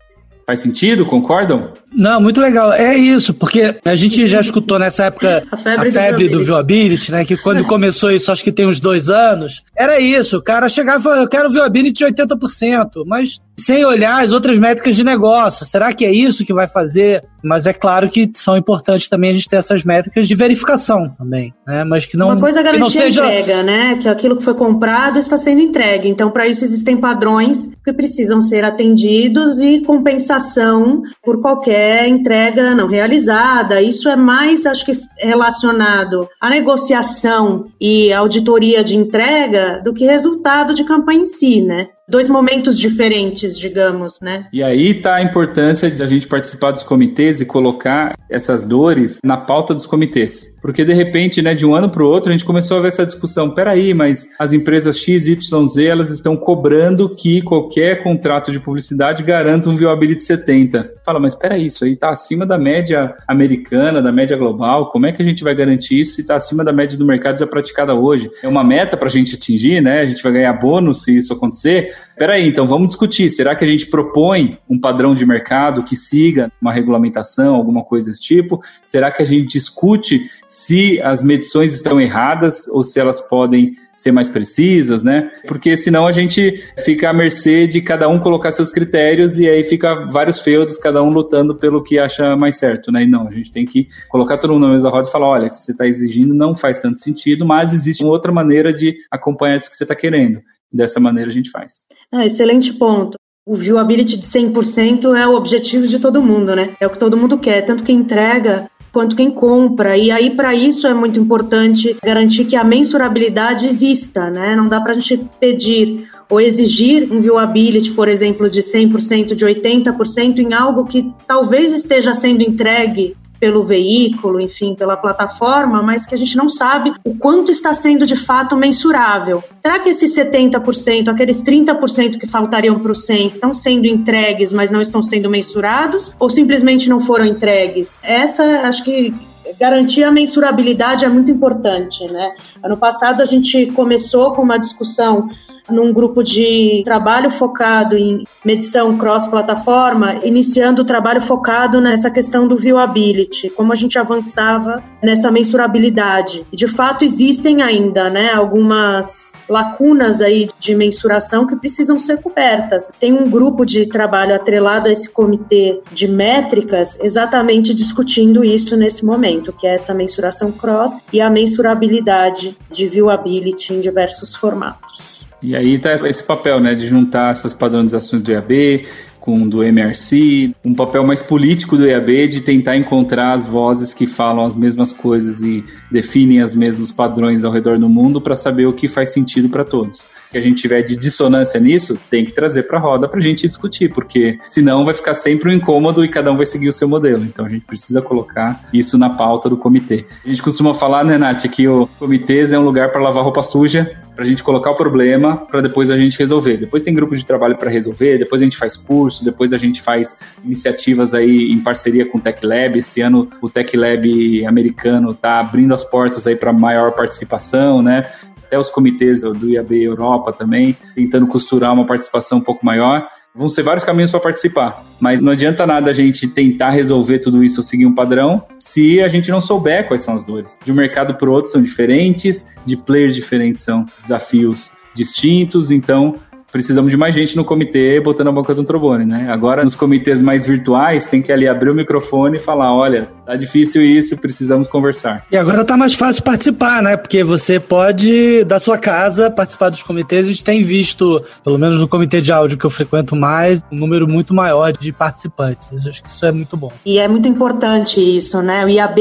Faz sentido? Concordam? Não, muito legal. É isso, porque a gente já escutou nessa época a febre, a febre do, viewability, né? Que quando começou isso, acho que tem uns dois anos, era isso. O cara chegava e falava, eu quero viewability de 80%, mas sem olhar as outras métricas de negócio. Será que é isso que vai fazer? Mas é claro que são importantes também a gente ter essas métricas de verificação também, né? Mas que não Uma coisa é garantir não seja... a entrega, né? Que aquilo que foi comprado está sendo entregue. Então, para isso existem padrões que precisam ser atendidos e compensação por qualquer entrega não realizada. Isso é mais, acho que, relacionado à negociação e auditoria de entrega do que resultado de campanha em si, né? Dois momentos diferentes, digamos, né? E aí tá a importância de a gente participar dos comitês e colocar essas dores na pauta dos comitês. Porque de repente, né, de um ano para o outro, a gente começou a ver essa discussão. Peraí, mas as empresas X, Y, Z, elas estão cobrando que qualquer contrato de publicidade garanta um viewability 70. Fala, mas peraí, isso aí tá acima da média americana, da média global. Como é que a gente vai garantir isso se está acima da média do mercado já praticada hoje? É uma meta para a gente atingir, né? A gente vai ganhar bônus se isso acontecer. Peraí, então vamos discutir. Será que a gente propõe um padrão de mercado que siga uma regulamentação, alguma coisa desse tipo? Será que a gente discute se as medições estão erradas ou se elas podem ser mais precisas, né? Porque senão a gente fica à mercê de cada um colocar seus critérios e aí fica vários feudos, cada um lutando pelo que acha mais certo, né? E não, a gente tem que colocar todo mundo na mesa roda e falar, olha, o que você está exigindo não faz tanto sentido, mas existe uma outra maneira de acompanhar isso que você está querendo. Dessa maneira a gente faz. Ah, excelente ponto. O viewability de 100% é o objetivo de todo mundo, né? É o que todo mundo quer, tanto quem entrega quanto quem compra. E aí, para isso, é muito importante garantir que a mensurabilidade exista, né? Não dá para a gente pedir ou exigir um viewability, por exemplo, de 100%, de 80% em algo que talvez esteja sendo entregue pelo veículo, enfim, pela plataforma, mas que a gente não sabe o quanto está sendo de fato mensurável. Será que esses 70%, aqueles 30% que faltariam para o 100 estão sendo entregues, mas não estão sendo mensurados ou simplesmente não foram entregues? Essa, acho que garantir a mensurabilidade é muito importante, né? Ano passado a gente começou com uma discussão num grupo de trabalho focado em medição cross-plataforma, iniciando o trabalho focado nessa questão do viewability, como a gente avançava nessa mensurabilidade. De fato existem ainda, né, algumas lacunas aí de mensuração que precisam ser cobertas. Tem um grupo de trabalho atrelado a esse comitê de métricas exatamente discutindo isso nesse momento, que é essa mensuração cross e a mensurabilidade de viewability em diversos formatos. E aí está esse papel, né, de juntar essas padronizações do IAB com do MRC, um papel mais político do IAB de tentar encontrar as vozes que falam as mesmas coisas e definem os mesmos padrões ao redor do mundo para saber o que faz sentido para todos. Que a gente tiver de dissonância nisso, tem que trazer para a roda para a gente discutir, porque senão vai ficar sempre um incômodo e cada um vai seguir o seu modelo. Então a gente precisa colocar isso na pauta do comitê. A gente costuma falar, né, Nath, que o comitê é um lugar para lavar roupa suja para a gente colocar o problema para depois a gente resolver. Depois tem grupos de trabalho para resolver, depois a gente faz curso, depois a gente faz iniciativas aí em parceria com o Tech Lab. Esse ano o Tech Lab americano está abrindo as portas aí para maior participação, né? Até os comitês do IAB Europa também, tentando costurar uma participação um pouco maior. Vão ser vários caminhos para participar. Mas não adianta nada a gente tentar resolver tudo isso ou seguir um padrão se a gente não souber quais são as dores. De um mercado para o outro são diferentes, de players diferentes são desafios distintos, então precisamos de mais gente no comitê botando a boca do trombone, né? Agora, nos comitês mais virtuais, tem que ali abrir o microfone e falar: olha, tá difícil isso, precisamos conversar. E agora tá mais fácil participar, né? Porque você pode, da sua casa, participar dos comitês. A gente tem visto, pelo menos no comitê de áudio que eu frequento mais, um número muito maior de participantes. Eu acho que isso é muito bom. E é muito importante isso, né? O IAB,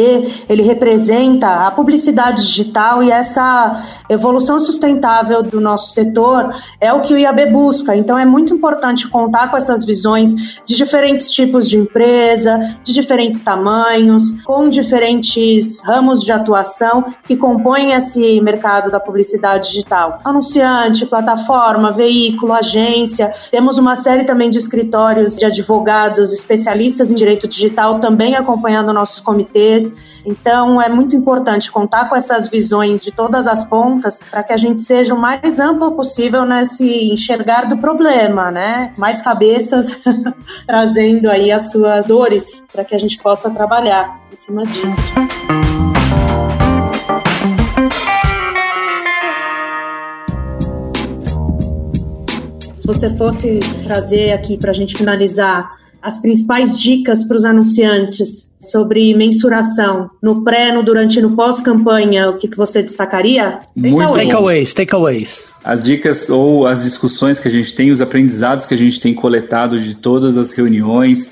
ele representa a publicidade digital e essa evolução sustentável do nosso setor é o que o IAB busca. Então é muito importante contar com essas visões de diferentes tipos de empresa, de diferentes tamanhos, com diferentes ramos de atuação que compõem esse mercado da publicidade digital. Anunciante, plataforma, veículo, agência. Temos uma série também de escritórios de advogados especialistas em direito digital também acompanhando nossos comitês. Então, é muito importante contar com essas visões de todas as pontas para que a gente seja o mais amplo possível nesse enxergar do problema, né? Mais cabeças trazendo aí as suas dores para que a gente possa trabalhar em cima disso. Se você fosse trazer aqui para a gente finalizar as principais dicas para os anunciantes sobre mensuração no pré, no durante e no pós-campanha, o que, que você destacaria? Muito takeaways, takeaways. As dicas ou as discussões que a gente tem, os aprendizados que a gente tem coletado de todas as reuniões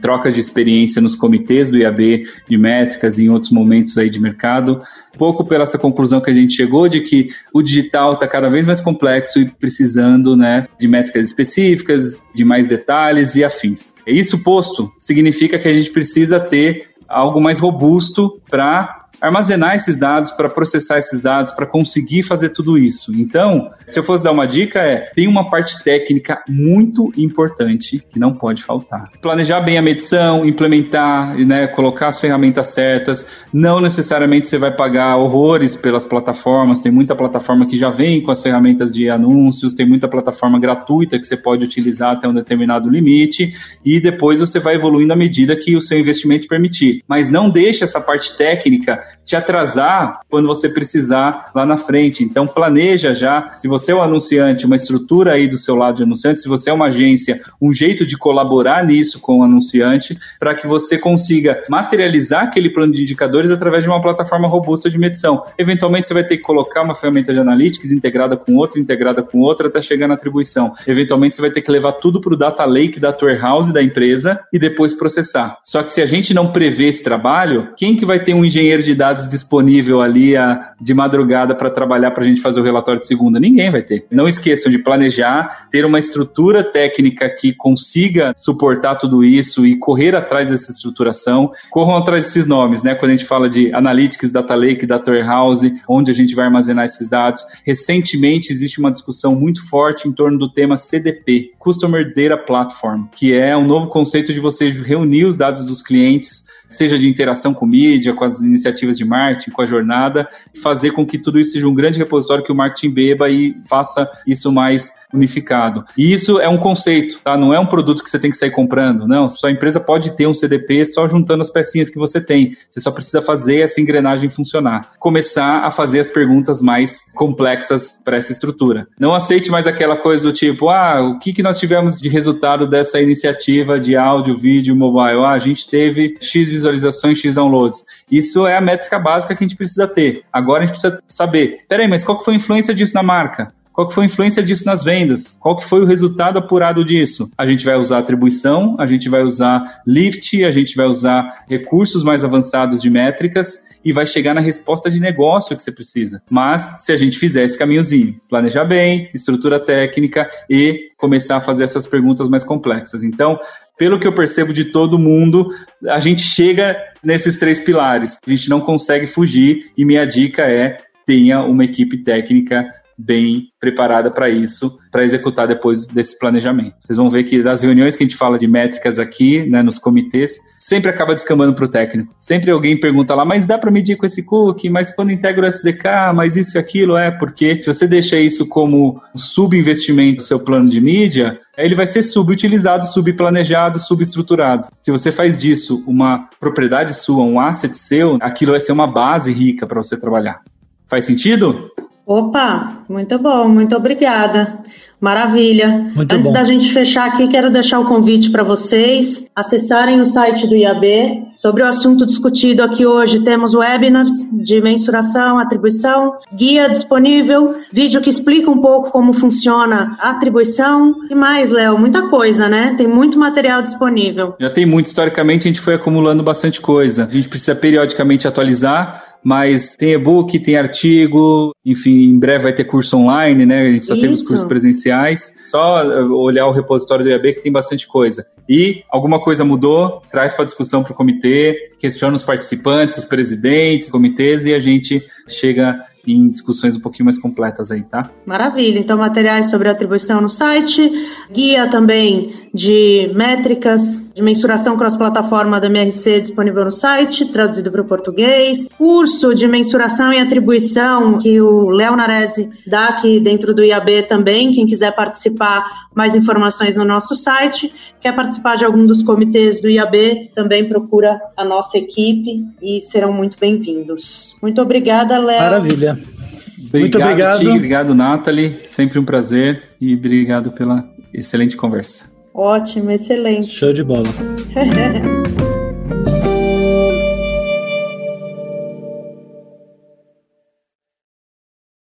trocas de experiência nos comitês do IAB de métricas e em outros momentos aí de mercado, um pouco pela essa conclusão que a gente chegou de que o digital está cada vez mais complexo e precisando né, de métricas específicas, de mais detalhes e afins. Isso posto, significa que a gente precisa ter algo mais robusto para armazenar esses dados, para processar esses dados, para conseguir fazer tudo isso. Então, se eu fosse dar uma dica, é tem uma parte técnica muito importante que não pode faltar. Planejar bem a medição, implementar, né, colocar as ferramentas certas. Não necessariamente você vai pagar horrores pelas plataformas. Tem muita plataforma que já vem com as ferramentas de anúncios, tem muita plataforma gratuita que você pode utilizar até um determinado limite e depois você vai evoluindo à medida que o seu investimento permitir. Mas não deixe essa parte técnica te atrasar quando você precisar lá na frente. Então planeja já, se você é um anunciante, uma estrutura aí do seu lado de anunciante, se você é uma agência, um jeito de colaborar nisso com o anunciante, para que você consiga materializar aquele plano de indicadores através de uma plataforma robusta de medição. Eventualmente você vai ter que colocar uma ferramenta de analytics integrada com outra, integrada com outra, até chegar na atribuição. Eventualmente você vai ter que levar tudo para o data lake da warehouse da empresa e depois processar. Só que se a gente não prevê esse trabalho, quem que vai ter um engenheiro de dados disponível ali a, de madrugada para trabalhar para a gente fazer o relatório de segunda? Ninguém vai ter. Não esqueçam de planejar, ter uma estrutura técnica que consiga suportar tudo isso e correr atrás dessa estruturação. Corram atrás desses nomes, né? Quando a gente fala de Analytics, Data Lake, Data Warehouse, onde a gente vai armazenar esses dados. Recentemente existe uma discussão muito forte em torno do tema CDP, Customer Data Platform, que é um novo conceito de você reunir os dados dos clientes seja de interação com mídia, com as iniciativas de marketing, com a jornada, fazer com que tudo isso seja um grande repositório que o marketing beba e faça isso mais unificado. E isso é um conceito, tá? Não é um produto que você tem que sair comprando, não. Sua empresa pode ter um CDP só juntando as pecinhas que você tem. Você só precisa fazer essa engrenagem funcionar. Começar a fazer as perguntas mais complexas para essa estrutura. Não aceite mais aquela coisa do tipo, ah, o que, que nós tivemos de resultado dessa iniciativa de áudio, vídeo, mobile? Ah, a gente teve X visualizações, X downloads. Isso é a métrica básica que a gente precisa ter. Agora a gente precisa saber, peraí, mas qual que foi a influência disso na marca? Qual que foi a influência disso nas vendas? Qual que foi o resultado apurado disso? A gente vai usar atribuição, a gente vai usar lift, a gente vai usar recursos mais avançados de métricas e vai chegar na resposta de negócio que você precisa. Mas se a gente fizer esse caminhozinho, planejar bem, estrutura técnica e começar a fazer essas perguntas mais complexas. Então, pelo que eu percebo de todo mundo, a gente chega nesses três pilares. A gente não consegue fugir e minha dica é tenha uma equipe técnica bem preparada para isso, para executar depois desse planejamento. Vocês vão ver que das reuniões que a gente fala de métricas aqui, né, nos comitês, sempre acaba descambando para o técnico. Sempre alguém pergunta lá, mas dá para medir com esse cookie? Mas quando integra o SDK, mas isso e aquilo é porque se você deixa isso como subinvestimento do seu plano de mídia, ele vai ser subutilizado, subplanejado, subestruturado. Se você faz disso uma propriedade sua, um asset seu, aquilo vai ser uma base rica para você trabalhar. Faz sentido? Opa, muito bom, muito obrigada. Maravilha. Muito Antes bom. da gente fechar aqui, quero deixar o convite para vocês acessarem o site do IAB. Sobre o assunto discutido aqui hoje, temos webinars de mensuração, atribuição, guia disponível, vídeo que explica um pouco como funciona a atribuição e mais, Léo, muita coisa, né? Tem muito material disponível. Já tem muito, historicamente a gente foi acumulando bastante coisa. A gente precisa periodicamente atualizar, mas tem e-book, tem artigo, enfim, em breve vai ter curso online, né? A gente só teve os Isso. cursos presenciais. Só eh, olhar o repositório do IAB que tem bastante coisa. E alguma coisa mudou, traz para discussão para o comitê, questiona os participantes, os presidentes, comitês e a gente chega em discussões um pouquinho mais completas aí, tá? Maravilha. Então, materiais sobre atribuição no site, guia também de métricas de mensuração cross-plataforma da MRC disponível no site, traduzido para o português, curso de mensuração e atribuição que o Léo Narese dá aqui dentro do IAB também. Quem quiser participar, mais informações no nosso site. Quer participar de algum dos comitês do IAB, também procura a nossa equipe e serão muito bem-vindos. Muito obrigada, Léo. Maravilha. Obrigado, Muito obrigado. Ti, obrigado, Nathalie. Sempre um prazer e obrigado pela excelente conversa. Ótimo, excelente. Show de bola.